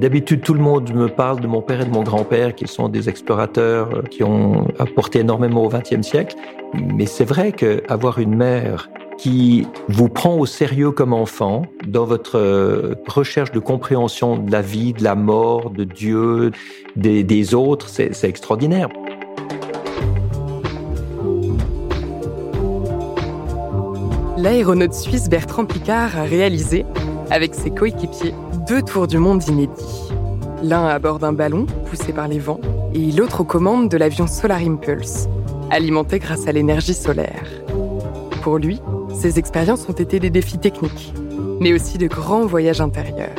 D'habitude, tout le monde me parle de mon père et de mon grand-père, qui sont des explorateurs euh, qui ont apporté énormément au XXe siècle. Mais c'est vrai qu'avoir une mère qui vous prend au sérieux comme enfant dans votre euh, recherche de compréhension de la vie, de la mort, de Dieu, des, des autres, c'est extraordinaire. L'aéronaute suisse Bertrand Picard a réalisé, avec ses coéquipiers, deux tours du monde inédits. L'un à bord d'un ballon poussé par les vents et l'autre aux commandes de l'avion Solar Impulse, alimenté grâce à l'énergie solaire. Pour lui, ces expériences ont été des défis techniques, mais aussi de grands voyages intérieurs.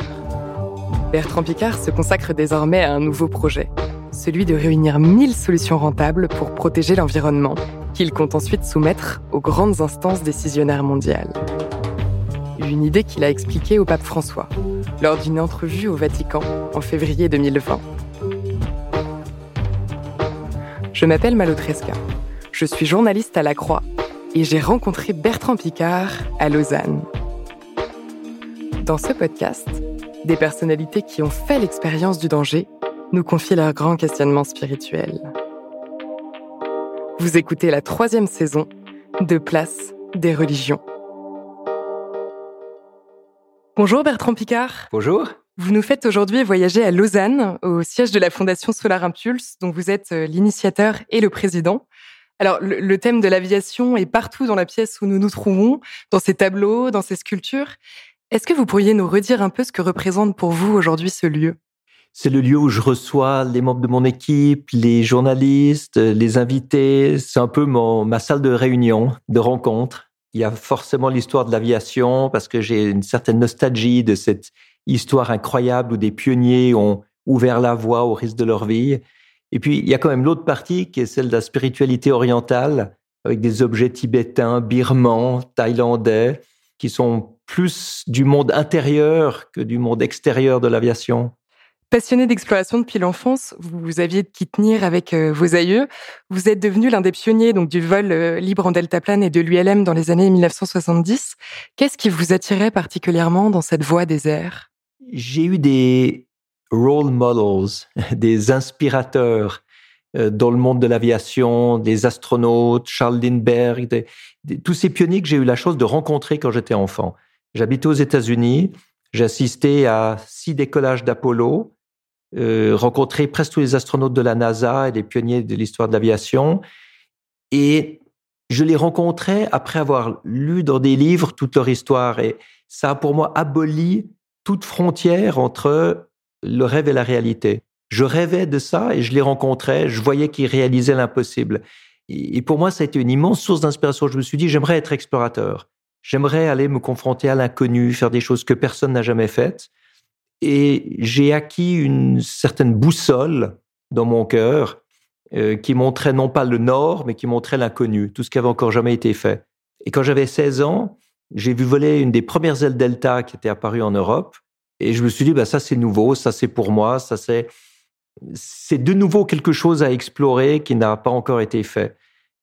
Bertrand Picard se consacre désormais à un nouveau projet, celui de réunir 1000 solutions rentables pour protéger l'environnement, qu'il compte ensuite soumettre aux grandes instances décisionnaires mondiales une idée qu'il a expliquée au pape François lors d'une entrevue au Vatican en février 2020. Je m'appelle Malotresca. Je suis journaliste à La Croix et j'ai rencontré Bertrand Picard à Lausanne. Dans ce podcast, des personnalités qui ont fait l'expérience du danger nous confient leurs grands questionnements spirituels. Vous écoutez la troisième saison de Place des religions. Bonjour Bertrand Picard. Bonjour. Vous nous faites aujourd'hui voyager à Lausanne, au siège de la Fondation Solar Impulse, dont vous êtes euh, l'initiateur et le président. Alors, le, thème de l'aviation est partout dans la pièce où nous nous trouvons, dans ces tableaux, dans ces sculptures. Est-ce que vous pourriez nous redire un peu ce que représente pour vous aujourd'hui ce lieu? C'est le lieu où je reçois les membres de mon équipe, les journalistes, les invités. C'est un peu mon, ma salle de réunion, de rencontre il y a forcément l'histoire de l'aviation parce que j'ai une certaine nostalgie de cette histoire incroyable où des pionniers ont ouvert la voie au risque de leur vie. Et puis, il y a quand même l'autre partie qui est celle de la spiritualité orientale avec des objets tibétains, birmans, thaïlandais, qui sont plus du monde intérieur que du monde extérieur de l'aviation. Passionné d'exploration depuis l'enfance, vous aviez de qui tenir avec euh, vos aïeux. Vous êtes devenu l'un des pionniers donc du vol euh, libre en deltaplane et de l'ULM dans les années 1970. Qu'est-ce qui vous attirait particulièrement dans cette voie des airs? J'ai eu des role models, des inspirateurs euh, dans le monde de l'aviation, des astronautes, Charles Lindbergh, tous ces pionniers que j'ai eu la chance de rencontrer quand j'étais enfant. J'habitais aux États-Unis, j'ai assisté à six décollages d'Apollo, euh, rencontré presque tous les astronautes de la NASA et des pionniers de l'histoire de l'aviation. Et je les rencontrais après avoir lu dans des livres toute leur histoire. Et ça a pour moi aboli toute frontière entre le rêve et la réalité. Je rêvais de ça et je les rencontrais, je voyais qu'ils réalisaient l'impossible. Et pour moi, ça a été une immense source d'inspiration. Je me suis dit, j'aimerais être explorateur. J'aimerais aller me confronter à l'inconnu, faire des choses que personne n'a jamais faites. Et j'ai acquis une certaine boussole dans mon cœur euh, qui montrait non pas le nord, mais qui montrait l'inconnu, tout ce qui avait encore jamais été fait. Et quand j'avais 16 ans, j'ai vu voler une des premières ailes Delta qui était apparue en Europe. Et je me suis dit, bah, ça c'est nouveau, ça c'est pour moi, ça c'est, c'est de nouveau quelque chose à explorer qui n'a pas encore été fait.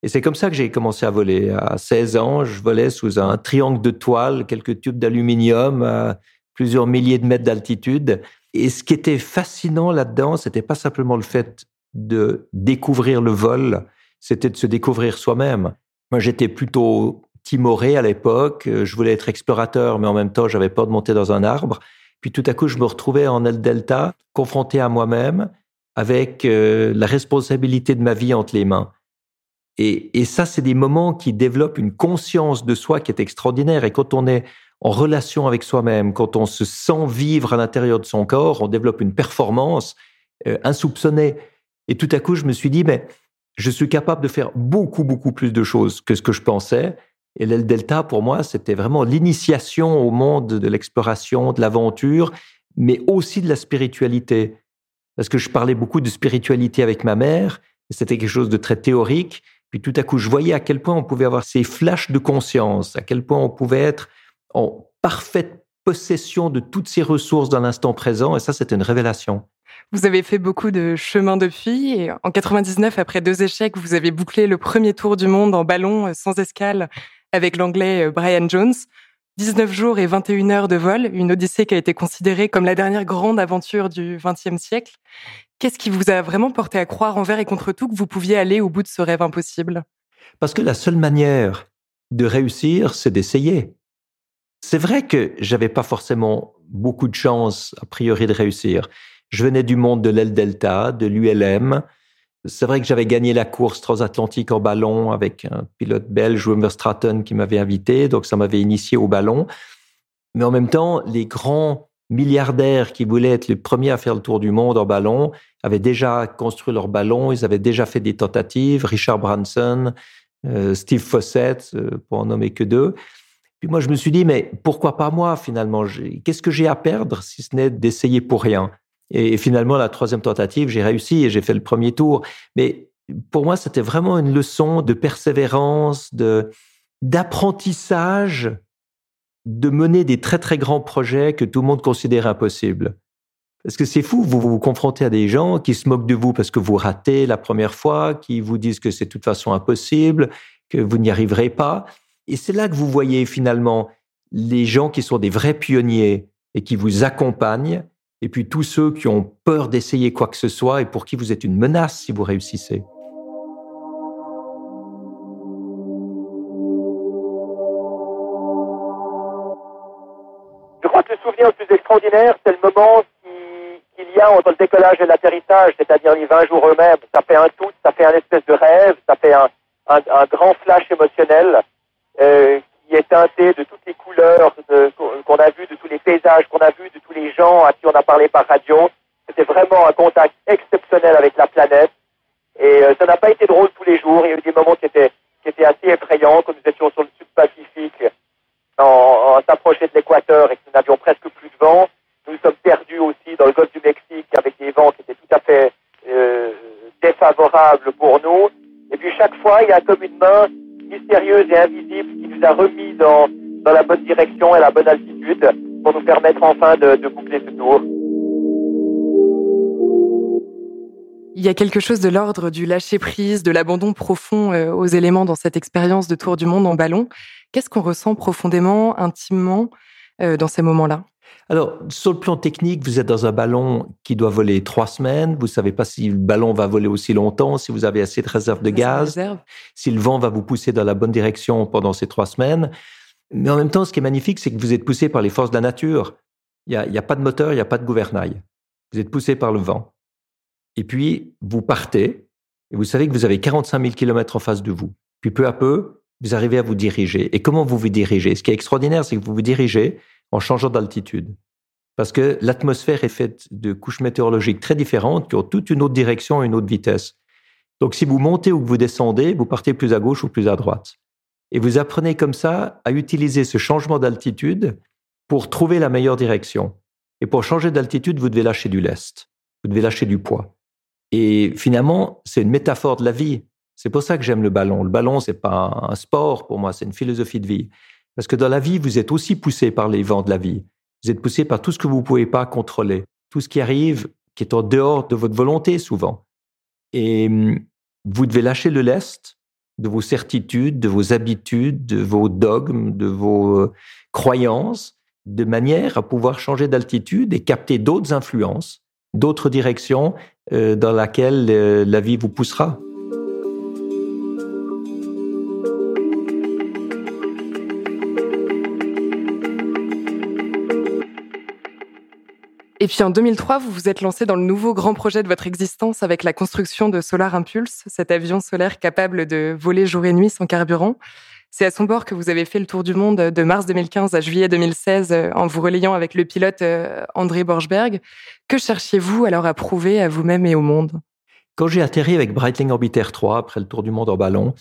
Et c'est comme ça que j'ai commencé à voler. À 16 ans, je volais sous un triangle de toile, quelques tubes d'aluminium plusieurs milliers de mètres d'altitude. Et ce qui était fascinant là-dedans, c'était pas simplement le fait de découvrir le vol, c'était de se découvrir soi-même. Moi, j'étais plutôt timoré à l'époque. Je voulais être explorateur, mais en même temps, j'avais peur de monter dans un arbre. Puis tout à coup, je me retrouvais en El Delta, confronté à moi-même, avec euh, la responsabilité de ma vie entre les mains. Et, et ça, c'est des moments qui développent une conscience de soi qui est extraordinaire. Et quand on est en relation avec soi-même, quand on se sent vivre à l'intérieur de son corps, on développe une performance euh, insoupçonnée. Et tout à coup, je me suis dit, mais je suis capable de faire beaucoup, beaucoup plus de choses que ce que je pensais. Et l'aile delta, pour moi, c'était vraiment l'initiation au monde de l'exploration, de l'aventure, mais aussi de la spiritualité. Parce que je parlais beaucoup de spiritualité avec ma mère, c'était quelque chose de très théorique. Puis tout à coup, je voyais à quel point on pouvait avoir ces flashs de conscience, à quel point on pouvait être en parfaite possession de toutes ces ressources dans l'instant présent. Et ça, c'était une révélation. Vous avez fait beaucoup de chemin depuis et en 99, après deux échecs, vous avez bouclé le premier tour du monde en ballon euh, sans escale avec l'anglais euh, Brian Jones. 19 jours et 21 heures de vol, une odyssée qui a été considérée comme la dernière grande aventure du XXe siècle. Qu'est-ce qui vous a vraiment porté à croire envers et contre tout que vous pouviez aller au bout de ce rêve impossible? Parce que la seule manière de réussir, c'est d'essayer. C'est vrai que j'avais pas forcément beaucoup de chance, a priori, de réussir. Je venais du monde de l'aile delta, de l'ULM. C'est vrai que j'avais gagné la course transatlantique en ballon avec un pilote belge, Wimmer Stratton, qui m'avait invité, donc ça m'avait initié au ballon. Mais en même temps, les grands milliardaires qui voulaient être les premiers à faire le tour du monde en ballon avaient déjà construit leur ballon, ils avaient déjà fait des tentatives, Richard Branson, euh, Steve Fossett, euh, pour en nommer que deux. Puis moi, je me suis dit, mais pourquoi pas moi finalement? Qu'est-ce que j'ai à perdre si ce n'est d'essayer pour rien? Et, finalement, la troisième tentative, j'ai réussi et j'ai fait le premier tour. Mais pour moi, c'était vraiment une leçon de persévérance, de d'apprentissage, de mener des très très grands projets que tout le monde considère impossibles. Parce que c'est fou, vous vous confrontez à des gens qui se moquent de vous parce que vous ratez la première fois, qui vous disent que c'est de toute façon impossible, que vous n'y arriverez pas. Et c'est là que vous voyez finalement les gens qui sont des vrais pionniers et qui vous accompagnent, et puis tous ceux qui ont peur d'essayer quoi que ce soit et pour qui vous êtes une menace si vous réussissez. Je crois que le souvenir le plus extraordinaire, c'est le moment qu'il y a entre le décollage et l'atterrissage, c'est-à-dire les 20 jours eux-mêmes. Ça fait un tout, ça fait un espèce de rêve, ça fait un, un grand flash émotionnel. Euh, qui est teinté de toutes les couleurs qu'on a vues, de tous les paysages qu'on a vus, de tous les gens à qui on a parlé par radio. C'était vraiment un contact exceptionnel avec la planète. Et euh, ça n'a pas été drôle tous les jours. Il y a eu des moments qui étaient, assez effrayants, quand nous étions sur le sud-Pacifique, en, en s'approchant de l'équateur et que nous n'avions presque plus de vent. Nous nous sommes perdus aussi dans le golfe du Mexique avec des vents qui étaient tout à fait euh, défavorables pour nous. Et puis chaque fois, il y a comme une main mystérieuse et invisible nous a remis dans, dans la bonne direction et la bonne altitude pour nous permettre enfin de, de boucler ce tour. Il y a quelque chose de l'ordre du lâcher-prise, de l'abandon profond euh, aux éléments dans cette expérience de tour du monde en ballon. Qu'est-ce qu'on ressent profondément, intimement, euh, dans ces moments-là? Alors, sur le plan technique, vous êtes dans un ballon qui doit voler trois semaines. Vous ne savez pas si le ballon va voler aussi longtemps, si vous avez assez de réserve de gaz, si le vent va vous pousser dans la bonne direction pendant ces trois semaines. Mais en même temps, ce qui est magnifique, c'est que vous êtes poussé par les forces de la nature. Il n'y a, a, pas de moteur, il n'y a pas de gouvernail. Vous êtes poussé par le vent. Et puis, vous partez, et vous savez que vous avez 45 000 km en face de vous. Puis peu à peu, vous arrivez à vous diriger. Et comment vous vous dirigez? Ce qui est extraordinaire, c'est que vous vous dirigez en changeant d'altitude. Parce que l'atmosphère est faite de couches météorologiques très différentes qui ont toute une autre direction une autre vitesse. Donc si vous montez ou que vous descendez, vous partez plus à gauche ou plus à droite. Et vous apprenez comme ça à utiliser ce changement d'altitude pour trouver la meilleure direction. Et pour changer d'altitude, vous devez lâcher du lest. Vous devez lâcher du poids. Et finalement, c'est une métaphore de la vie. C'est pour ça que j'aime le ballon. Le ballon, c'est pas un sport pour moi, c'est une philosophie de vie. Parce que dans la vie, vous êtes aussi poussé par les vents de la vie. Vous êtes poussé par tout ce que vous ne pouvez pas contrôler, tout ce qui arrive, qui est en dehors de votre volonté souvent. Et hum, vous devez lâcher le lest de vos certitudes, de vos habitudes, de vos dogmes, de vos euh, croyances, de manière à pouvoir changer d'altitude et capter d'autres influences, d'autres directions euh, dans laquelle euh, la vie vous poussera. Et puis en 2003, vous vous êtes lancé dans le nouveau grand projet de votre existence avec la construction de Solar Impulse, cet avion solaire capable de voler jour et nuit sans carburant. C'est à son bord que vous avez fait le tour du monde de mars 2015 à juillet 2016 euh, en vous relayant avec le pilote euh, André Borchberg. Que cherchiez-vous alors à prouver à vous-même et au monde? Quand j'ai atterri avec Breitling Orbiter 3 après le tour du monde en ballon,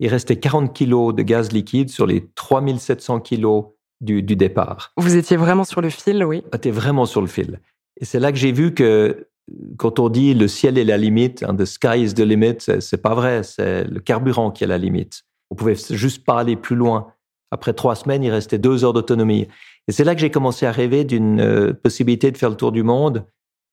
il restait 40 kilos de gaz liquide sur les 3700 kilos du, départ. Vous étiez vraiment sur le fil, oui. J'étais vraiment sur le fil. Et c'est là que j'ai vu que quand on dit le ciel est la limite, hein, the sky is the limit, c'est pas vrai, c'est le carburant qui est la limite. On pouvait juste pas aller plus loin. Après trois semaines, il restait deux heures d'autonomie. Et c'est là que j'ai commencé à rêver d'une euh, possibilité de faire le tour du monde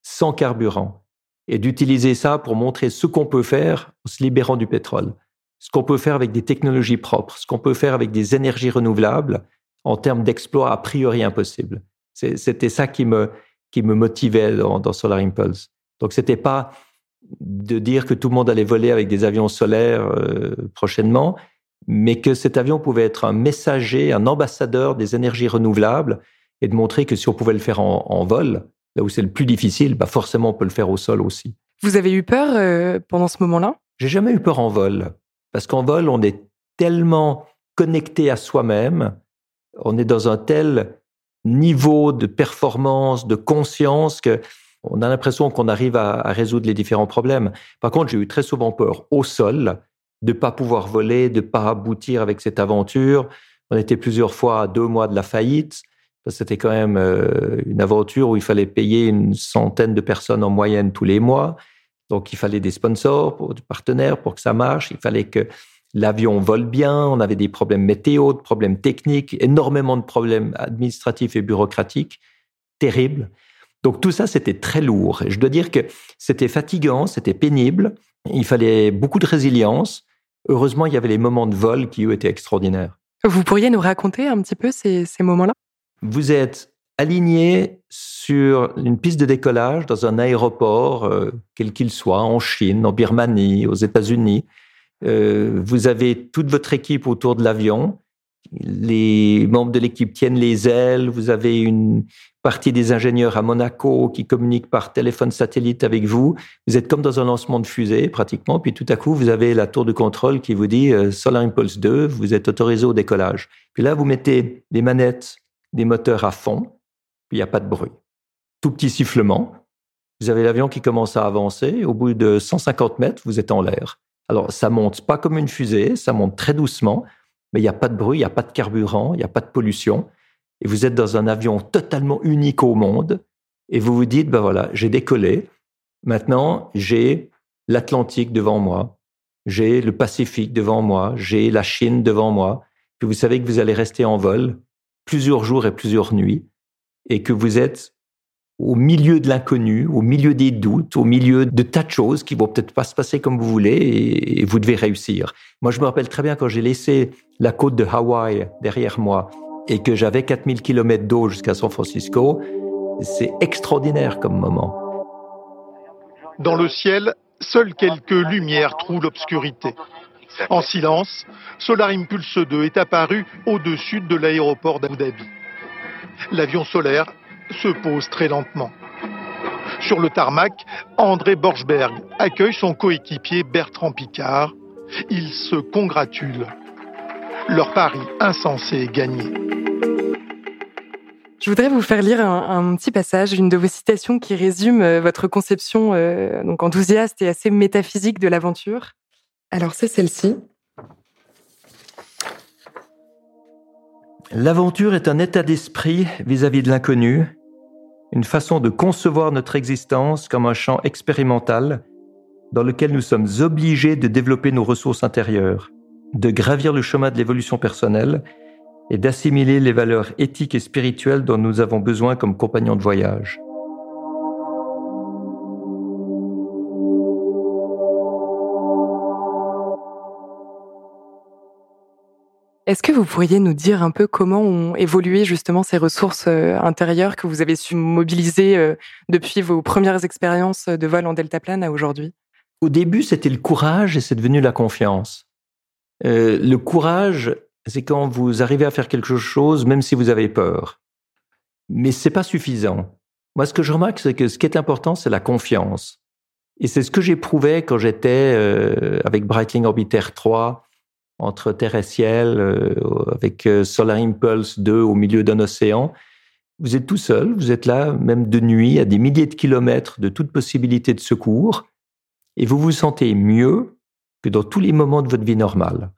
sans carburant et d'utiliser ça pour montrer ce qu'on peut faire en se libérant du pétrole, ce qu'on peut faire avec des technologies propres, ce qu'on peut faire avec des énergies renouvelables en termes d'exploits a priori impossibles. C'était ça qui me, qui me motivait dans, Solar Impulse. Donc, c'était pas de dire que tout le monde allait voler avec des avions solaires euh, prochainement, mais que cet avion pouvait être un messager, un ambassadeur des énergies renouvelables et de montrer que si on pouvait le faire en, vol, là où c'est le plus difficile, bah forcément on peut le faire au sol aussi. Vous avez eu peur euh, pendant ce moment-là? J'ai jamais eu peur en vol, parce qu'en vol on est tellement connecté à soi-même, on est dans un tel niveau de performance, de conscience que on a l'impression qu'on arrive à, résoudre les différents problèmes. Par contre, j'ai eu très souvent peur au sol, de pas pouvoir voler, de pas aboutir avec cette aventure. On était plusieurs fois à deux mois de la faillite. C'était quand même euh, une aventure où il fallait payer une centaine de personnes en moyenne tous les mois. Donc, il fallait des sponsors, des partenaires pour que ça marche. Il fallait que l'avion vole bien. On avait des problèmes météo, des problèmes techniques, énormément de problèmes administratifs et bureaucratiques terribles. Donc, tout ça, c'était très lourd. Et je dois dire que c'était fatigant, c'était pénible. Il fallait beaucoup de résilience. Heureusement, il y avait les moments de vol qui, eux, étaient extraordinaires. Vous pourriez nous raconter un petit peu ces, moments-là? Vous êtes aligné sur une piste de décollage dans un aéroport, euh, quel qu'il soit, en Chine, en Birmanie, aux États-Unis. Euh, vous avez toute votre équipe autour de l'avion. Les membres de l'équipe tiennent les ailes. Vous avez une partie des ingénieurs à Monaco qui communiquent par téléphone satellite avec vous. Vous êtes comme dans un lancement de fusée pratiquement, puis tout à coup vous avez la tour de contrôle qui vous dit euh, Solar Impulse 2, vous êtes autorisé au décollage. Puis là vous mettez les manettes des moteurs à fond, puis il n'y a pas de bruit. Tout petit sifflement. Vous avez l'avion qui commence à avancer. Au bout de 150 mètres, vous êtes en l'air. Alors ça monte pas comme une fusée, ça monte très doucement, mais il n'y a pas de bruit, il n'y a pas de carburant, il n'y a pas de pollution. Et vous êtes dans un avion totalement unique au monde, et vous vous dites, ben voilà, j'ai décollé, maintenant j'ai l'Atlantique devant moi, j'ai le Pacifique devant moi, j'ai la Chine devant moi, puis vous savez que vous allez rester en vol plusieurs jours et plusieurs nuits, et que vous êtes au milieu de l'inconnu, au milieu des doutes, au milieu de tas de choses qui vont peut-être pas se passer comme vous voulez et, vous devez réussir. Moi, je me rappelle très bien quand j'ai laissé la côte de Hawaï derrière moi et que j'avais 4000 km d'eau jusqu'à San Francisco, c'est extraordinaire comme moment. Dans le ciel, seules quelques lumières trouent l'obscurité. En silence, Solar Impulse 2 est apparu au-dessus de l'aéroport d'Abu Dhabi. L'avion solaire se pose très lentement. Sur le tarmac, André Borchberg accueille son coéquipier Bertrand Picard. Ils se congratulent. Leur pari insensé est gagné. Je voudrais vous faire lire un, petit passage, une de vos citations qui résume euh, votre conception euh, donc enthousiaste et assez métaphysique de l'aventure. Alors c'est celle-ci. L'aventure est un état d'esprit vis-à-vis de l'inconnu, une façon de concevoir notre existence comme un champ expérimental dans lequel nous sommes obligés de développer nos ressources intérieures, de gravir le chemin de l'évolution personnelle et d'assimiler les valeurs éthiques et spirituelles dont nous avons besoin comme compagnons de voyage. Est-ce que vous pourriez nous dire un peu comment ont évolué justement ces ressources euh, intérieures que vous avez su mobiliser euh, depuis vos premières expériences de vol en deltaplane à aujourd'hui? Au début, c'était le courage et c'est devenu la confiance. Euh, le courage, c'est quand vous arrivez à faire quelque chose, même si vous avez peur. Mais c'est pas suffisant. Moi, ce que je remarque, c'est que ce qui est important, c'est la confiance. Et c'est ce que j'éprouvais quand j'étais avec Breitling Orbiter 3, entre terre et ciel, euh, avec euh, Solar Impulse 2 au milieu d'un océan. Vous êtes tout seul, vous êtes là, même de nuit, à des milliers de kilomètres de toute possibilité de secours. et vous vous sentez mieux que dans tous les moments de votre vie normale.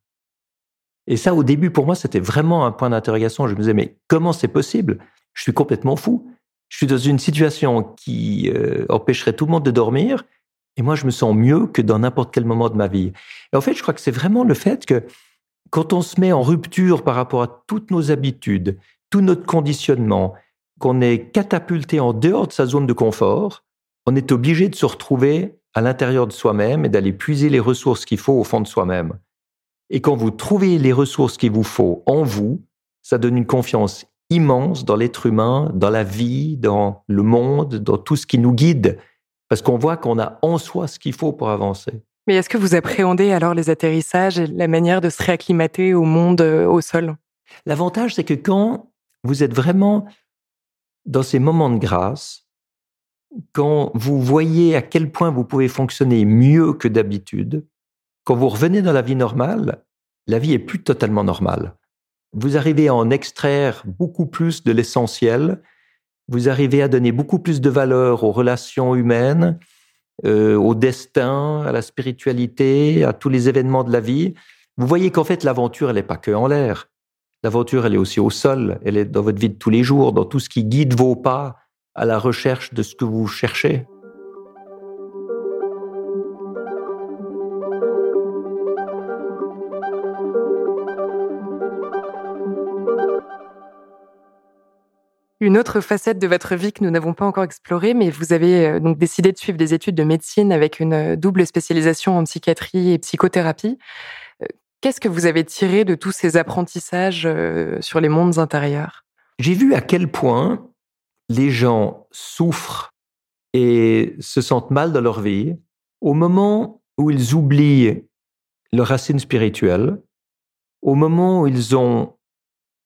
Et ça, au début, pour moi, c'était vraiment un point d'interrogation. Je me disais, mais comment c'est possible? Je suis complètement fou. Je suis dans une situation qui euh, empêcherait tout le monde de dormir, et moi, je me sens mieux que dans n'importe quel moment de ma vie. Et en fait, je crois que c'est vraiment le fait que quand on se met en rupture par rapport à toutes nos habitudes, tout notre conditionnement, qu'on est catapulté en dehors de sa zone de confort, on est obligé de se retrouver à l'intérieur de soi-même et d'aller puiser les ressources qu'il faut au fond de soi-même. Et quand vous trouvez les ressources qu'il vous faut en vous, ça donne une confiance immense dans l'être humain, dans la vie, dans le monde, dans tout ce qui nous guide, parce qu'on voit qu'on a en soi ce qu'il faut pour avancer. Mais est-ce que vous appréhendez alors les atterrissages et la manière de se réacclimater au monde, euh, au sol? L'avantage, c'est que quand vous êtes vraiment dans ces moments de grâce, quand vous voyez à quel point vous pouvez fonctionner mieux que d'habitude, quand vous revenez dans la vie normale, la vie est plus totalement normale. Vous arrivez à en extraire beaucoup plus de l'essentiel, vous arrivez à donner beaucoup plus de valeur aux relations humaines, euh, au destin, à la spiritualité, à tous les événements de la vie. Vous voyez qu'en fait, l'aventure, elle n'est pas que en l'air. L'aventure, elle est aussi au sol, elle est dans votre vie de tous les jours, dans tout ce qui guide vos pas à la recherche de ce que vous cherchez. Une autre facette de votre vie que nous n'avons pas encore explorée, mais vous avez euh, donc décidé de suivre des études de médecine avec une euh, double spécialisation en psychiatrie et psychothérapie. Euh, qu'est-ce que vous avez tiré de tous ces apprentissages sur les mondes intérieurs? J'ai vu à quel point les gens souffrent et se sentent mal dans leur vie au moment où ils oublient leur racine spirituelle, au moment où ils ont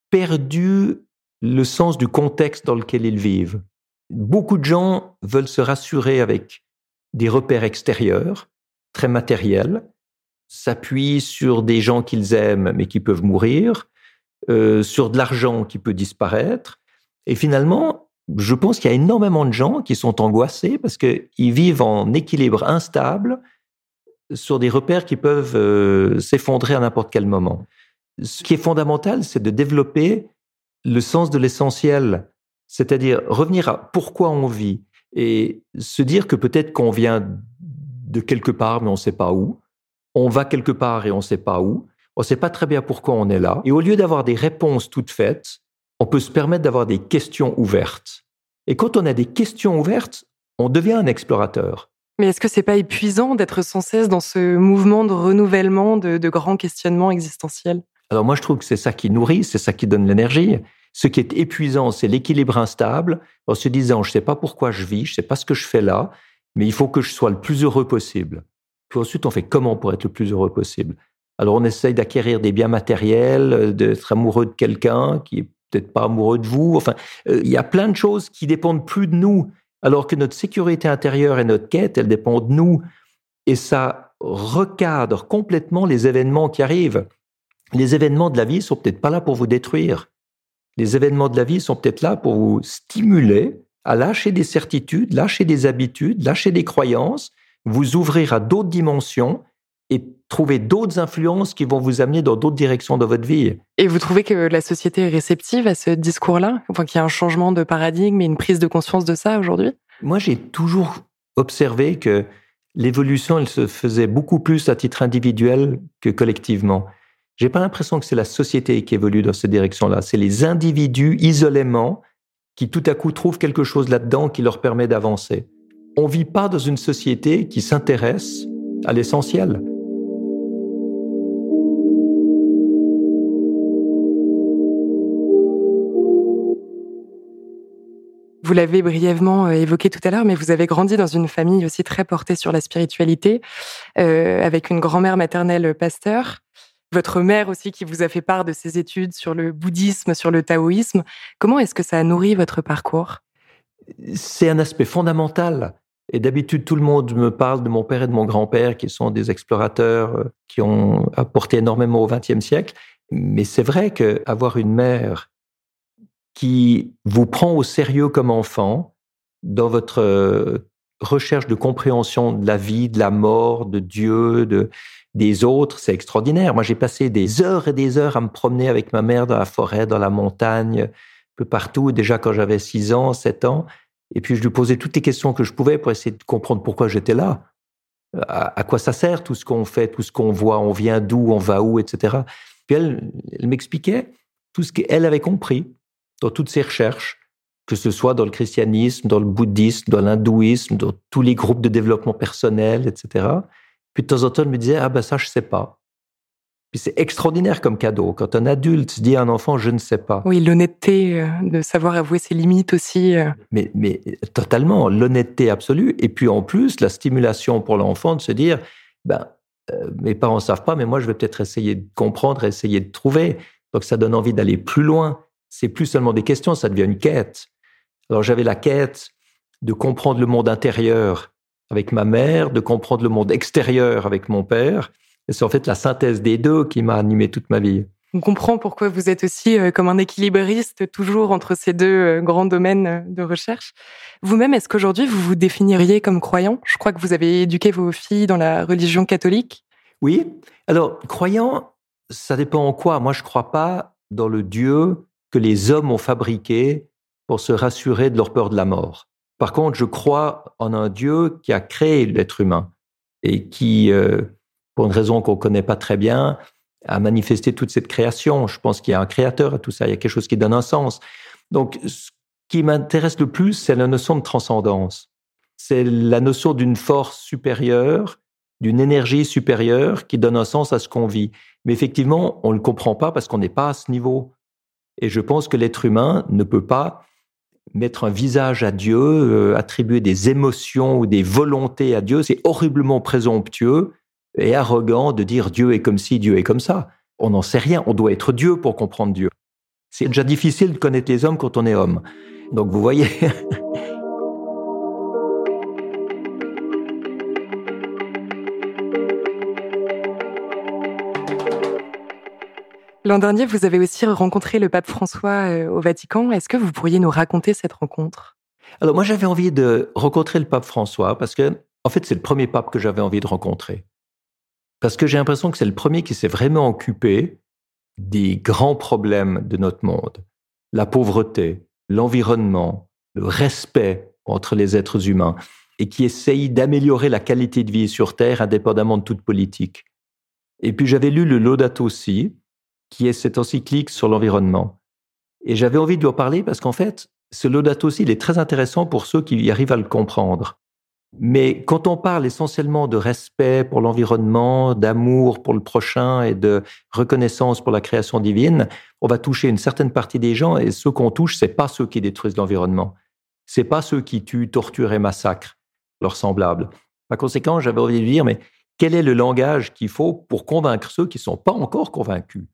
perdu le sens du contexte dans lequel ils vivent. Beaucoup de gens veulent se rassurer avec des repères extérieurs, très matériels, s'appuient sur des gens qu'ils aiment mais qui peuvent mourir, euh, sur de l'argent qui peut disparaître. Et finalement, je pense qu'il y a énormément de gens qui sont angoissés parce qu'ils vivent en équilibre instable sur des repères qui peuvent euh, s'effondrer à n'importe quel moment. Ce qui est fondamental, c'est de développer le sens de l'essentiel, c'est-à-dire revenir à pourquoi on vit et se dire que peut-être qu'on vient de quelque part, mais on ne sait pas où. On va quelque part et on ne sait pas où. On ne sait pas très bien pourquoi on est là. Et au lieu d'avoir des réponses toutes faites, on peut se permettre d'avoir des questions ouvertes. Et quand on a des questions ouvertes, on devient un explorateur. Mais est-ce que c'est pas épuisant d'être sans cesse dans ce mouvement de renouvellement, de, de grands questionnements existentiels? Alors moi, je trouve que c'est ça qui nourrit, c'est ça qui donne l'énergie. Ce qui est épuisant, c'est l'équilibre instable, en se disant, je ne sais pas pourquoi je vis, je ne sais pas ce que je fais là, mais il faut que je sois le plus heureux possible. Puis ensuite, on fait comment pour être le plus heureux possible? Alors on essaye d'acquérir des biens matériels, d'être amoureux de quelqu'un qui est peut-être pas amoureux de vous. Enfin, euh, il y a plein de choses qui dépendent plus de nous, alors que notre sécurité intérieure et notre quête, elles dépendent de nous. Et ça recadre complètement les événements qui arrivent les événements de la vie sont peut-être pas là pour vous détruire. Les événements de la vie sont peut-être là pour vous stimuler à lâcher des certitudes, lâcher des habitudes, lâcher des croyances, vous ouvrir à d'autres dimensions et trouver d'autres influences qui vont vous amener dans d'autres directions de votre vie. Et vous trouvez que la société est réceptive à ce discours-là? Enfin, qu'il y a un changement de paradigme et une prise de conscience de ça aujourd'hui? Moi, j'ai toujours observé que l'évolution, elle se faisait beaucoup plus à titre individuel que collectivement. J'ai pas l'impression que c'est la société qui évolue dans cette direction-là. C'est les individus isolément qui tout à coup trouvent quelque chose là-dedans qui leur permet d'avancer. On vit pas dans une société qui s'intéresse à l'essentiel. Vous l'avez brièvement euh, évoqué tout à l'heure, mais vous avez grandi dans une famille aussi très portée sur la spiritualité, euh, avec une grand-mère maternelle pasteur votre mère aussi qui vous a fait part de ses études sur le bouddhisme, sur le taoïsme. Comment est-ce que ça a nourri votre parcours? C'est un aspect fondamental. Et d'habitude, tout le monde me parle de mon père et de mon grand-père, qui sont des explorateurs euh, qui ont apporté énormément au XXe siècle. Mais c'est vrai qu'avoir une mère qui vous prend au sérieux comme enfant dans votre euh, recherche de compréhension de la vie, de la mort, de Dieu, de, des autres, c'est extraordinaire. Moi, j'ai passé des heures et des heures à me promener avec ma mère dans la forêt, dans la montagne, un peu partout, déjà quand j'avais 6 ans, 7 ans. Et puis, je lui posais toutes les questions que je pouvais pour essayer de comprendre pourquoi j'étais là. À, quoi ça sert tout ce qu'on fait, tout ce qu'on voit, on vient d'où, on va où, etc. Puis elle, elle m'expliquait tout ce qu'elle avait compris dans toutes ses recherches, que ce soit dans le christianisme, dans le bouddhisme, dans l'hindouisme, dans tous les groupes de développement personnel, etc. Puis de temps en temps, elle me disait, ah ben ça, je sais pas. Puis c'est extraordinaire comme cadeau. Quand un adulte dit à un enfant, je ne sais pas. Oui, l'honnêteté euh, de savoir avouer ses limites aussi. Euh. Mais, mais totalement, l'honnêteté absolue. Et puis en plus, la stimulation pour l'enfant de se dire, ben, euh, mes parents ne savent pas, mais moi, je vais peut-être essayer de comprendre, essayer de trouver. Donc ça donne envie d'aller plus loin. C'est plus seulement des questions, ça devient une quête. Alors j'avais la quête de comprendre le monde intérieur avec ma mère, de comprendre le monde extérieur avec mon père. Et c'est en fait la synthèse des deux qui m'a animé toute ma vie. On comprend pourquoi vous êtes aussi euh, comme un équilibriste toujours entre ces deux euh, grands domaines euh, de recherche. Vous-même, est-ce qu'aujourd'hui vous vous définiriez comme croyant? Je crois que vous avez éduqué vos filles dans la religion catholique. Oui. Alors, croyant, ça dépend en quoi. Moi, je ne crois pas dans le Dieu que les hommes ont fabriqué pour se rassurer de leur peur de la mort. Par contre, je crois en un Dieu qui a créé l'être humain et qui, euh, pour une raison qu'on ne connaît pas très bien, a manifesté toute cette création. Je pense qu'il y a un créateur à tout ça, il y a quelque chose qui donne un sens. Donc, ce qui m'intéresse le plus, c'est la notion de transcendance. C'est la notion d'une force supérieure, d'une énergie supérieure qui donne un sens à ce qu'on vit. Mais effectivement, on ne le comprend pas parce qu'on n'est pas à ce niveau. Et je pense que l'être humain ne peut pas mettre un visage à Dieu, euh, attribuer des émotions ou des volontés à Dieu, c'est horriblement présomptueux et arrogant de dire Dieu est comme ci, Dieu est comme ça. On n'en sait rien, on doit être Dieu pour comprendre Dieu. C'est déjà difficile de connaître les hommes quand on est homme. Donc vous voyez. L'an dernier, vous avez aussi rencontré le pape François euh, au Vatican. Est-ce que vous pourriez nous raconter cette rencontre? Alors moi, j'avais envie de rencontrer le pape François parce que, en fait, c'est le premier pape que j'avais envie de rencontrer. Parce que j'ai l'impression que c'est le premier qui s'est vraiment occupé des grands problèmes de notre monde. La pauvreté, l'environnement, le respect entre les êtres humains et qui essaye d'améliorer la qualité de vie sur Terre indépendamment de toute politique. Et puis j'avais lu le Laudato Si, qui est cette encyclique sur l'environnement. Et j'avais envie de lui en parler parce qu'en fait, ce Laudato aussi, il est très intéressant pour ceux qui y arrivent à le comprendre. Mais quand on parle essentiellement de respect pour l'environnement, d'amour pour le prochain et de reconnaissance pour la création divine, on va toucher une certaine partie des gens et ceux qu'on touche, c'est pas ceux qui détruisent l'environnement. C'est pas ceux qui tuent, torturent et massacrent leurs semblables. Par conséquent, j'avais envie de dire, mais quel est le langage qu'il faut pour convaincre ceux qui ne sont pas encore convaincus?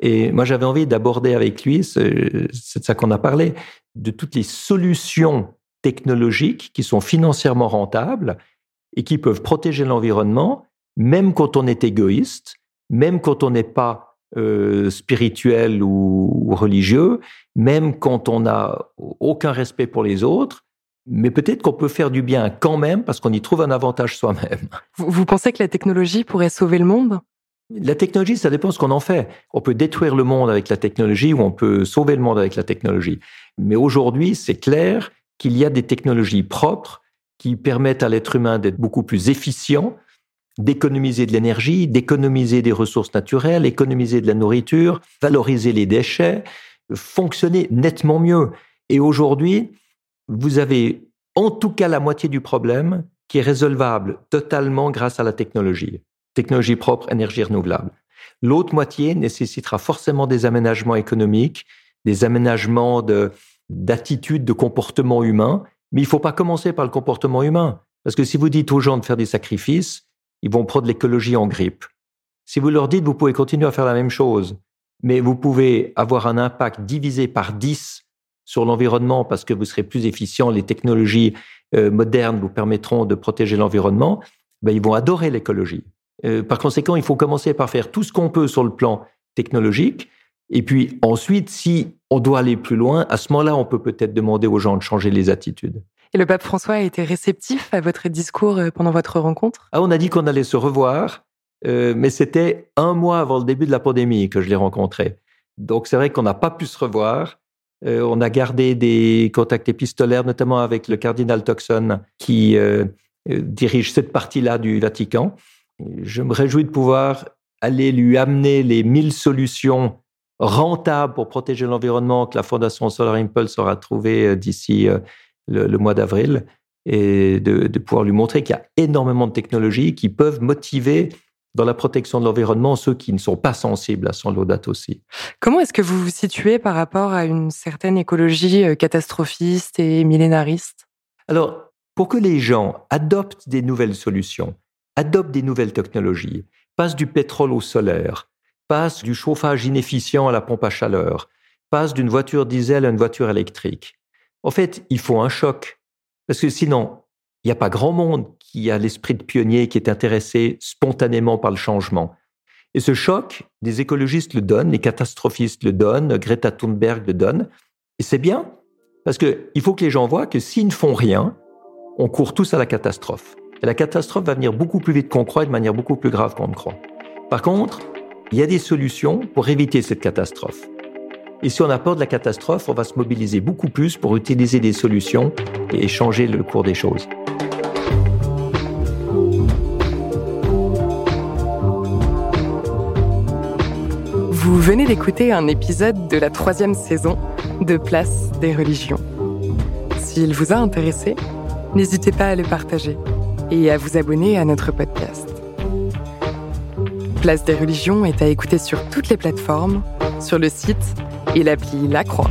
Et moi, j'avais envie d'aborder avec lui, c'est de ça qu'on a parlé, de toutes les solutions technologiques qui sont financièrement rentables et qui peuvent protéger l'environnement, même quand on est égoïste, même quand on n'est pas euh, spirituel ou, religieux, même quand on n'a aucun respect pour les autres, mais peut-être qu'on peut faire du bien quand même parce qu'on y trouve un avantage soi-même. vous pensez que la technologie pourrait sauver le monde? La technologie, ça dépend de ce qu'on en fait. On peut détruire le monde avec la technologie ou on peut sauver le monde avec la technologie. Mais aujourd'hui, c'est clair qu'il y a des technologies propres qui permettent à l'être humain d'être beaucoup plus efficient, d'économiser de l'énergie, d'économiser des ressources naturelles, économiser de la nourriture, valoriser les déchets, fonctionner nettement mieux. Et aujourd'hui, vous avez en tout cas la moitié du problème qui est résolvable totalement grâce à la technologie technologie propre, énergie renouvelable. L'autre moitié nécessitera forcément des aménagements économiques, des aménagements d'attitude, de, comportement humain, mais il ne faut pas commencer par le comportement humain. Parce que si vous dites aux gens de faire des sacrifices, ils vont prendre l'écologie en grippe. Si vous leur dites, vous pouvez continuer à faire la même chose, mais vous pouvez avoir un impact divisé par 10 sur l'environnement parce que vous serez plus efficient, les technologies euh, modernes vous permettront de protéger l'environnement, ben, ils vont adorer l'écologie. Euh, par conséquent, il faut commencer par faire tout ce qu'on peut sur le plan technologique. Et puis ensuite, si on doit aller plus loin, à ce moment-là, on peut peut-être demander aux gens de changer les attitudes. Et le pape François a été réceptif à votre discours euh, pendant votre rencontre? Ah, On a dit qu'on allait se revoir, euh, mais c'était un mois avant le début de la pandémie que je l'ai rencontré. Donc c'est vrai qu'on n'a pas pu se revoir. Euh, on a gardé des contacts épistolaires, notamment avec le cardinal Toxon, qui dirige cette partie-là du Vatican. Je me réjouis de pouvoir aller lui amener les mille solutions rentables pour protéger l'environnement que la Fondation Solar Impulse aura trouvées d'ici le, mois d'avril et de, pouvoir lui montrer qu'il y a énormément de technologies qui peuvent motiver dans la protection de l'environnement ceux qui ne sont pas sensibles à son laudato aussi. Comment est-ce que vous vous situez par rapport à une certaine écologie euh, catastrophiste et millénariste? Alors, pour que les gens adoptent des nouvelles solutions, adoptent des nouvelles technologies, passent du pétrole au solaire, passent du chauffage inefficient à la pompe à chaleur, passent d'une voiture diesel à une voiture électrique, en fait, il faut un choc. Parce que sinon, il n'y a pas grand monde qui a l'esprit de pionnier, qui est intéressé spontanément par le changement. Et ce choc, les écologistes le donnent, les catastrophistes le donnent, Greta Thunberg le donne. Et c'est bien, parce qu'il faut que les gens voient que s'ils ne font rien, on court tous à la catastrophe. La catastrophe va venir beaucoup plus vite qu'on croit et de manière beaucoup plus grave qu'on ne croit. Par contre, il y a des solutions pour éviter cette catastrophe. Et si on a peur de la catastrophe, on va se mobiliser beaucoup plus pour utiliser des solutions et changer le cours des choses. Vous venez d'écouter un épisode de la troisième saison de Place des religions. S'il vous a intéressé, n'hésitez pas à le partager et à vous abonner à notre podcast. Place des religions est à écouter sur toutes les plateformes, sur le site et l'appli La Croix.